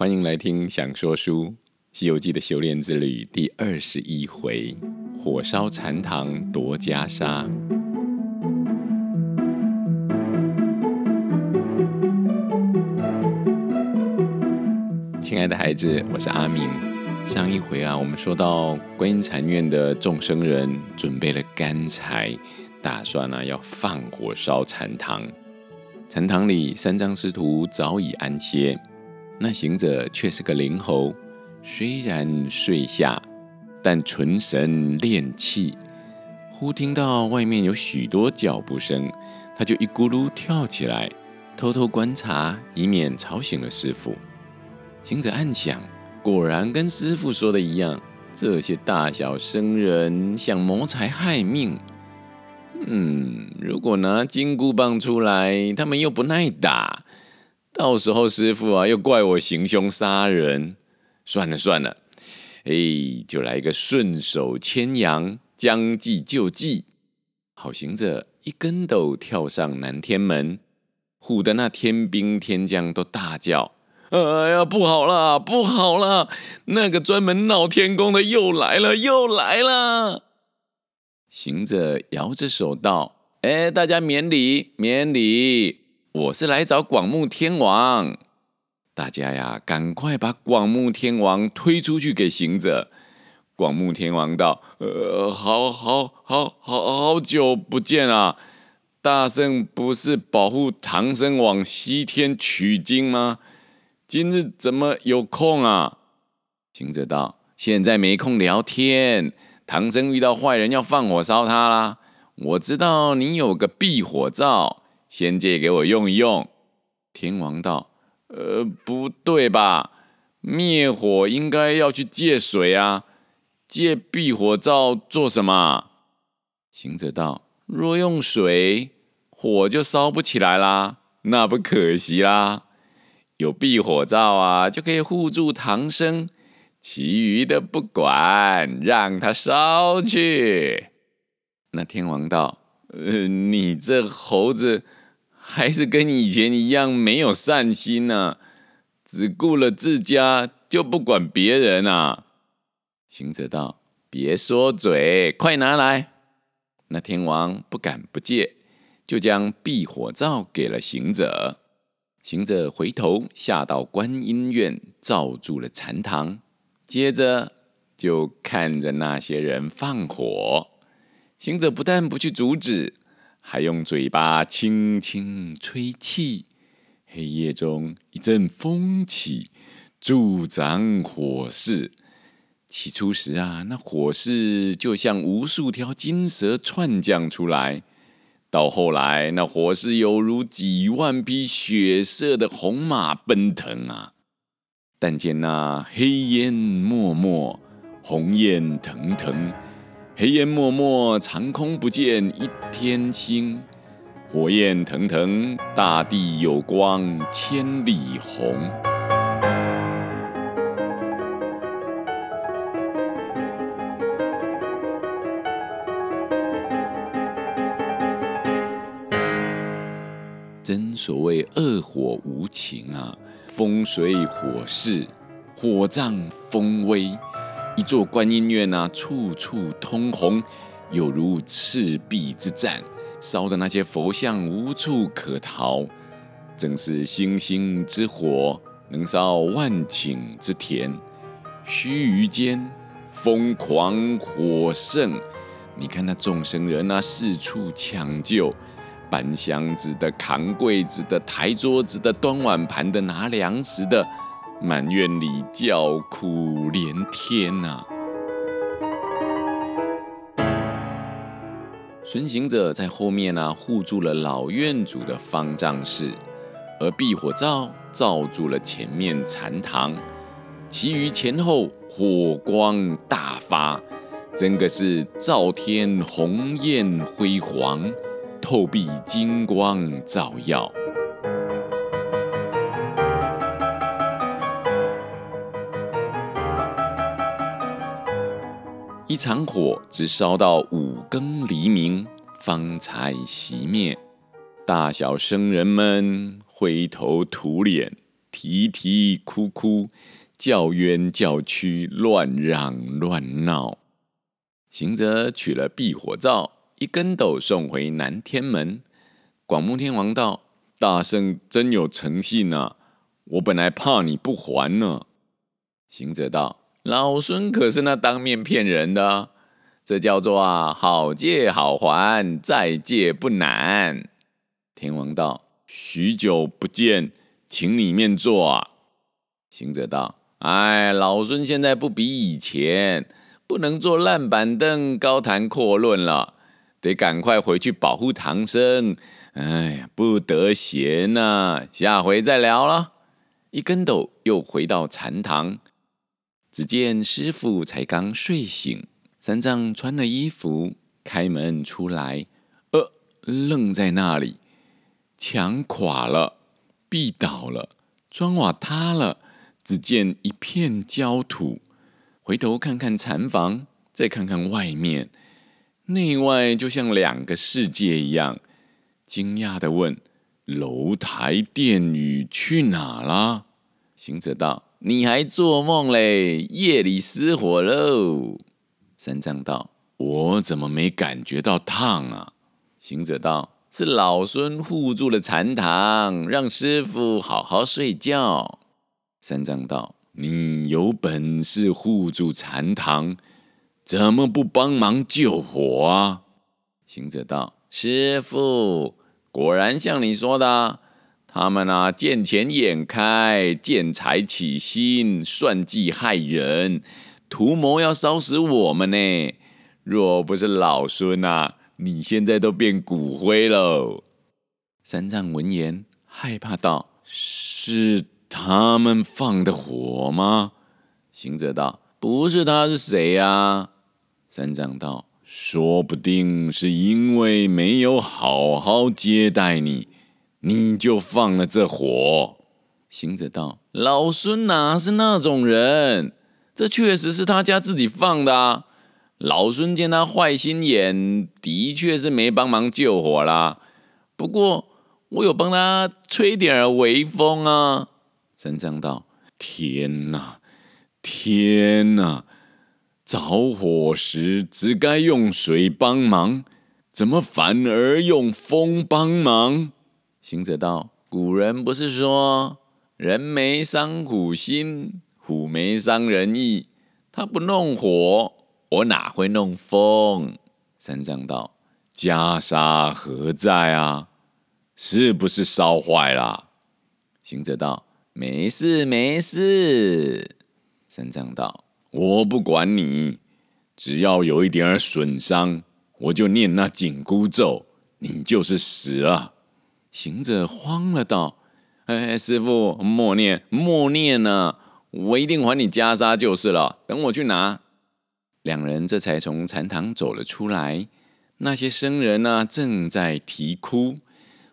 欢迎来听《想说书》《西游记》的修炼之旅第二十一回：火烧禅堂夺袈裟。亲爱的孩子，我是阿明。上一回啊，我们说到观音禅院的众僧人准备了干柴，打算呢、啊、要放火烧禅堂。禅堂里，三藏师徒早已安歇。那行者却是个灵猴，虽然睡下，但存神练气。忽听到外面有许多脚步声，他就一咕噜跳起来，偷偷观察，以免吵醒了师傅。行者暗想：果然跟师傅说的一样，这些大小僧人想谋财害命。嗯，如果拿金箍棒出来，他们又不耐打。到时候师傅啊，又怪我行凶杀人。算了算了，哎，就来一个顺手牵羊，将计就计。好行者一跟斗跳上南天门，唬得那天兵天将都大叫：“哎呀，不好了，不好了！那个专门闹天宫的又来了，又来了！”行者摇着手道：“哎，大家免礼，免礼。”我是来找广目天王，大家呀，赶快把广目天王推出去给行者。广目天王道：“呃，好好好好好久不见啊！大圣不是保护唐僧往西天取经吗？今日怎么有空啊？”行者道：“现在没空聊天，唐僧遇到坏人要放火烧他啦。我知道你有个避火罩。”先借给我用一用。天王道：“呃，不对吧？灭火应该要去借水啊，借避火罩做什么？”行者道：“若用水，火就烧不起来啦，那不可惜啦。有避火罩啊，就可以护住唐僧，其余的不管，让他烧去。”那天王道：“呃，你这猴子。”还是跟以前一样没有善心呢、只顾了自家就不管别人啊。行者道：“别说嘴，快拿来。”那天王不敢不借，就将避火罩给了行者。行者回头下到观音院，罩住了禅堂，接着就看着那些人放火。行者不但不去阻止。还用嘴巴轻轻吹气，黑夜中一阵风起，助长火势。起初时啊，那火势就像无数条金蛇窜将出来；到后来，那火势犹如几万匹血色的红马奔腾啊！但见那黑烟漠漠，红焰腾腾。黑烟漠漠，长空不见一天星；火焰腾腾，大地有光千里红。真所谓恶火无情啊，风水火势，火葬风威。一座观音院啊，处处通红，有如赤壁之战，烧的那些佛像无处可逃。正是星星之火，能烧万顷之田。须臾间，疯狂火盛。你看那众生人啊，四处抢救，搬箱子的、扛柜子的、抬桌子的、端碗盘的、拿粮食的。满院里叫苦连天呐、啊！孙行者在后面呢、啊，护住了老院主的方丈室，而避火罩罩住了前面禅堂，其余前后火光大发，真个是照天红艳辉煌，透壁金光照耀。一场火直烧到五更黎明，方才熄灭。大小僧人们灰头土脸，啼啼哭哭，叫冤叫屈，乱嚷乱闹。行者取了避火罩，一跟斗送回南天门。广目天王道：“大圣真有诚信啊！我本来怕你不还呢。”行者道：“老孙可是那当面骗人的，这叫做啊，好借好还，再借不难。”天王道：“许久不见，请里面坐啊。”行者道：“哎，老孙现在不比以前，不能坐烂板凳高谈阔论了，得赶快回去保护唐僧。哎呀，不得闲呐、啊，下回再聊了。”一跟斗又回到禅堂，只见师傅才刚睡醒，三藏穿了衣服，开门出来，呃，愣在那里。墙垮了，壁倒了，砖瓦塌了，只见一片焦土。回头看看禅房，再看看外面，内外就像两个世界一样。惊讶地问：“楼台殿宇去哪了？”行者道：“你还做梦嘞？夜里失火喽。”三藏道：“我怎么没感觉到烫啊？”行者道：是老孙护住了禅堂，让师父好好睡觉。三藏道：“你有本事护住禅堂，怎么不帮忙救火啊？”行者道：“师父，果然像你说的，他们啊见钱眼开，见财起心，算计害人，图谋要烧死我们呢。若不是老孙啊。”你现在都变骨灰喽。三藏闻言，害怕道：“是他们放的火吗？”行者道：“不是他是谁呀？”三藏道：“说不定是因为没有好好接待你，你就放了这火。”行者道：“老孙哪是那种人？这确实是他家自己放的啊。”老孙见他坏心眼，的确是没帮忙救火啦。不过我有帮他吹点微风啊。三藏道：“天哪，天哪！着火时只该用水帮忙，怎么反而用风帮忙？”行者道：“古人不是说‘人没伤虎心，虎没伤人意’？他不弄火。”我哪会弄风？三藏道：“袈裟何在啊？是不是烧坏了？”行者道：“没事，没事。”三藏道：“我不管你，只要有一点儿损伤，我就念那紧箍咒，你就是死了。”行者慌了，道：“哎，师傅，莫念，莫念呢！我一定还你袈裟就是了。等我去拿。”两人这才从禅堂走了出来。那些僧人呢、正在啼哭。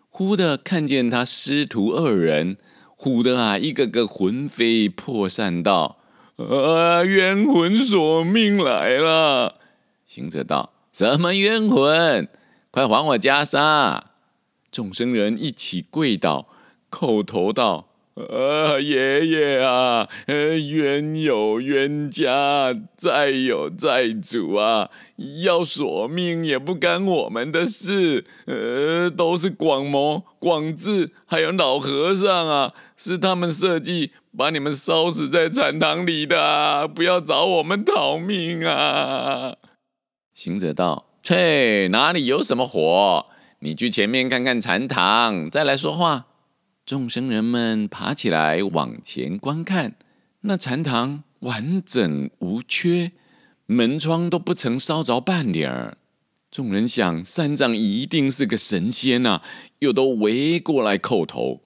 忽的看见他师徒二人，唬的啊，一个个魂飞魄散道：“啊，冤魂索命来了！”行者道：“什么冤魂？快还我袈裟！”众生人一起跪倒，叩头道。呃，爷爷啊，呃，冤有冤家，债有债主啊，要索命也不干我们的事。呃，都是广谋、广智还有老和尚啊，是他们设计把你们烧死在禅堂里的，不要找我们讨命啊！行者道：“ 切，哪里有什么火？你去前面看看禅堂，再来说话。”众僧人们爬起来往前观看，那禅堂完整无缺，门窗都不曾烧着半点儿。众人想，三藏一定是个神仙呐、啊，又都围过来叩头。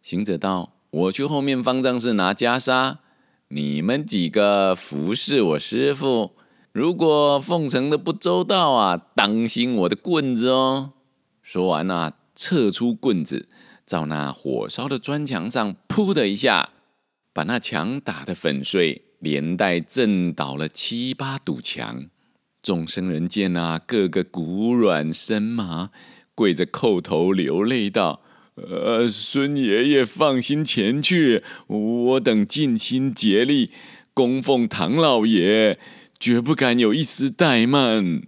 行者道：“我去后面方丈室拿袈裟，你们几个服侍我师父。如果奉承的不周到啊，当心我的棍子哦。”说完啊，撤出棍子。照那火烧的砖墙上，噗的一下，把那墙打得粉碎，连带震倒了七八堵墙。众僧人见啊，个个骨软身麻，跪着叩头流泪道：“呃，孙爷爷放心前去，我等尽心竭力供奉唐老爷，绝不敢有一丝怠慢。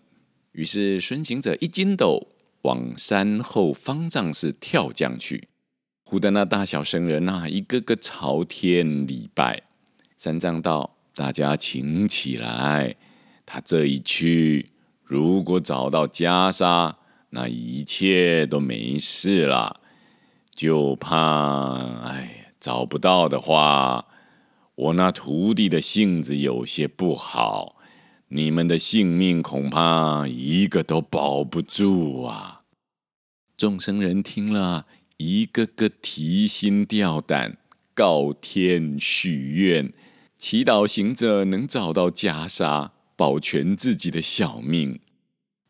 于是孙行者一筋斗往山后方丈室跳将去，唬得那大小僧人啊，一个个朝天礼拜。三藏道：“大家请起来，他这一去，如果找到袈裟，那一切都没事了。”就怕，哎，找不到的话，我那徒弟的性子有些不好，你们的性命恐怕一个都保不住啊！众僧人听了一个个提心吊胆，告天许愿，祈祷行者能找到袈裟，保全自己的小命。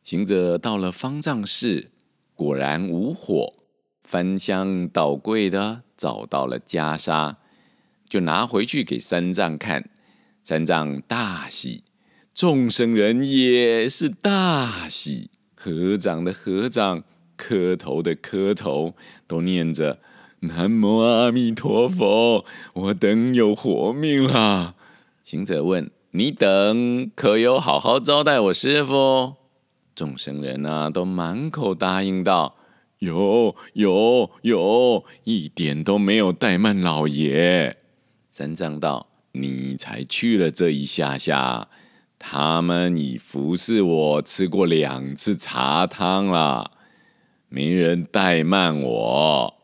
行者到了方丈室，果然无火。翻箱倒柜的找到了袈裟，就拿回去给三藏看。三藏大喜，众生人也是大喜，合掌的合掌，磕头的磕头，都念着南无阿弥陀佛，我等有活命了。行者问：“你等可有好好招待我师傅？”众生人啊，都满口答应道。有有有，一点都没有怠慢老爷。三藏道：“你才去了这一下下，他们已服侍我吃过两次茶汤了，没人怠慢我。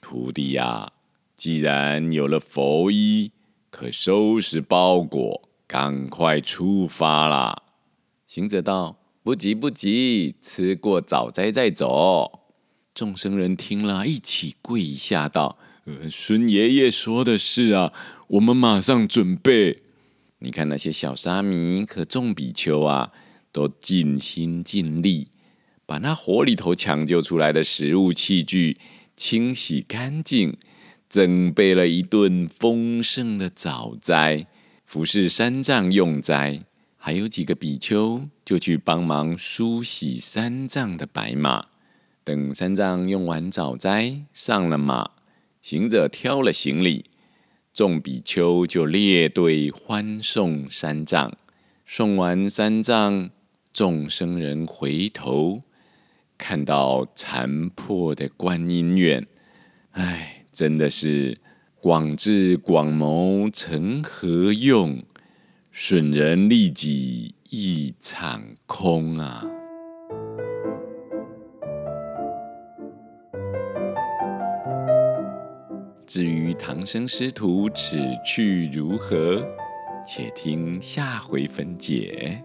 徒弟呀，既然有了佛衣，可收拾包裹，赶快出发啦。”行者道：“不急不急，吃过早斋再走。”众僧人听了一起跪下道：“呃，孙爷爷说的是啊，我们马上准备。你看那些小沙弥和众比丘啊，都尽心尽力，把那火里头抢救出来的食物器具清洗干净，准备了一顿丰盛的早斋，服侍三藏用斋。还有几个比丘就去帮忙梳洗三藏的白马。”等三藏用完早斋，上了马，行者挑了行李，众比丘就列队欢送三藏。送完三藏，众僧人回头看到残破的观音院，唉，真的是广智广谋成何用？损人利己一场空啊！至于唐僧师徒此去如何，且听下回分解。